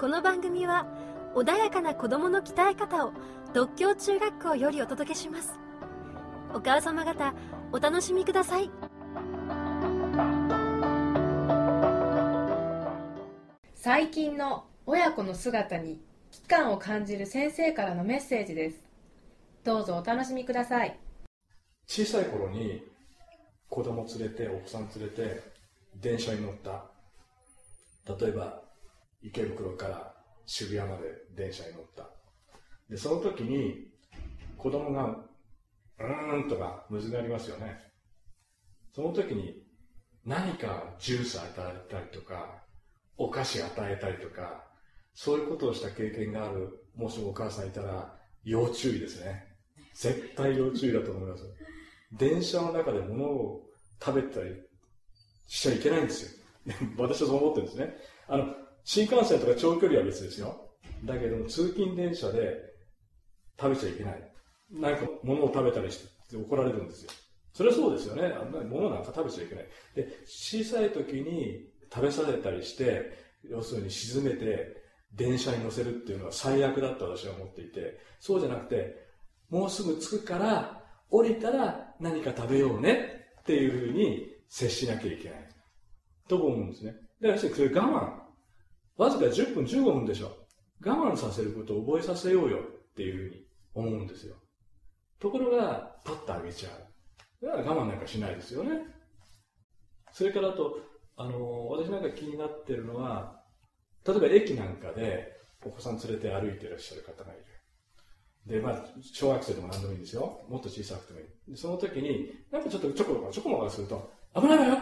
この番組は穏やかな子供の鍛え方を独協中学校よりお届けします。お母様方お楽しみください。最近の親子の姿に危機感を感じる先生からのメッセージです。どうぞお楽しみください。小さい頃に子供連れてお子さん連れて電車に乗った。例えば池袋から渋谷まで電車に乗った。でその時に子供がうーんとかむずがりますよね。その時に何かジュース与えたりとかお菓子与えたりとかそういうことをした経験があるもしもお母さんいたら要注意ですね。絶対要注意だと思います電車の中で物を食べたりしちゃいけないんですよ。私はそう思ってるんですね。あの新幹線とか長距離は別ですよ。だけども通勤電車で食べちゃいけない。何か物を食べたりして怒られるんですよ。それはそうですよね。あんな物なんか食べちゃいけない。で、小さい時に食べさせたりして、要するに沈めて電車に乗せるっていうのは最悪だと私は思っていて、そうじゃなくて、もうすぐ着くから降りたら何か食べようねっていうふうに接しなきゃいけない。と思うんですね。だからそれ我慢わずか10分15分でしょ。我慢させることを覚えさせようよっていうふうに思うんですよ。ところが、パッとあげちゃう。だから我慢なんかしないですよね。それからあと、あの、私なんか気になってるのは、例えば駅なんかでお子さん連れて歩いていらっしゃる方がいる。で、まあ、小学生でも何でもいいんですよ。もっと小さくてもいい。その時に、なんかちょっとちょこちょこちょこまかすると、危ないわよ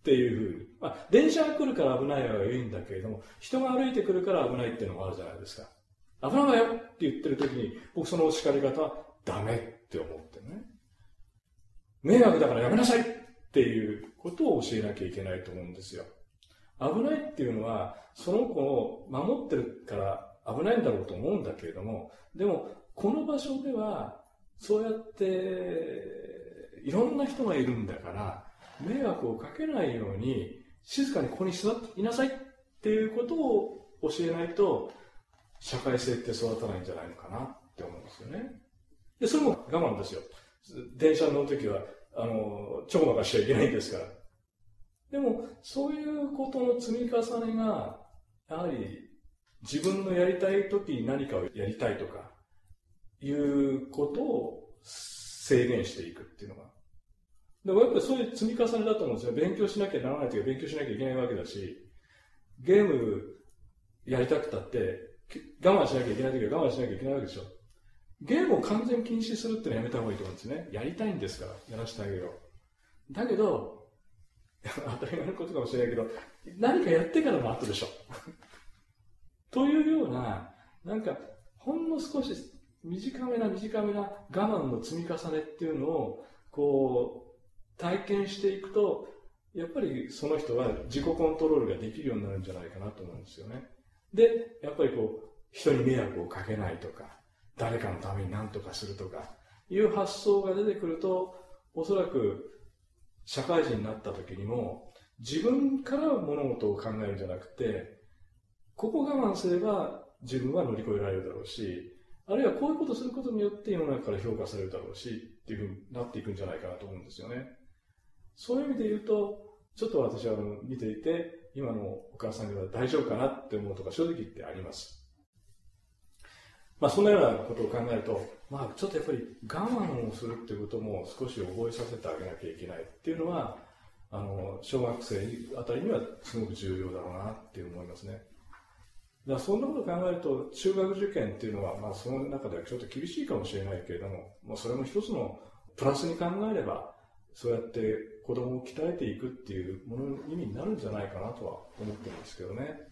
っていうふうに。まあ、電車が来るから危ないはいいんだけれども、人が歩いてくるから危ないっていうのもあるじゃないですか。危ないわよって言ってる時に、僕その叱り方はダメって思ってね。迷惑だからやめなさいっていうことを教えなきゃいけないと思うんですよ。危ないっていうのは、その子を守ってるから危ないんだろうと思うんだけれども、でも、この場所では、そうやって、いろんな人がいるんだから、迷惑をかけないように、静かにここに座っていなさいっていうことを教えないと、社会性って育たないんじゃないのかなって思うんですよね。で、それも我慢ですよ。電車に乗るときは、あの、ちょこまかしちゃいけないんですから。でも、そういうことの積み重ねが、やはり、自分のやりたいときに何かをやりたいとか、いうことを制限していくっていうのがでもやっぱりそういう積み重ねだと思うんですよ。勉強しなきゃならないというか、勉強しなきゃいけないわけだし、ゲームやりたくたって、我慢しなきゃいけないときは我慢しなきゃいけないわけでしょ。ゲームを完全禁止するってのはやめた方がいいと思うんですね。やりたいんですから、やらせてあげよう。だけど、当たり前のことかもしれないけど、何かやってからの後でしょ。というような、なんか、ほんの少し短めな短めな我慢の積み重ねっていうのを、こう、体験していくと、やっぱりその人は自己コントロールができるようになるんじゃないかなと思うんですよね。で、やっぱりこう、人に迷惑をかけないとか、誰かのために何とかするとか、いう発想が出てくると、おそらく社会人になった時にも、自分から物事を考えるんじゃなくて、ここ我慢すれば自分は乗り越えられるだろうし、あるいはこういうことすることによって世の中から評価されるだろうし、っていうふうになっていくんじゃないかなと思うんですよね。そういう意味で言うと、ちょっと私は見ていて、今のお母さんが大丈夫かなって思うとか正直言ってあります。まあそんなようなことを考えると、まあちょっとやっぱり我慢をするっていうことも少し覚えさせてあげなきゃいけないっていうのは、あの、小学生あたりにはすごく重要だろうなって思いますね。だからそんなことを考えると、中学受験っていうのは、まあその中ではちょっと厳しいかもしれないけれども、まあそれも一つのプラスに考えれば、そうやって子供を鍛えていくっていうものの意味になるんじゃないかなとは思ってるんですけどね。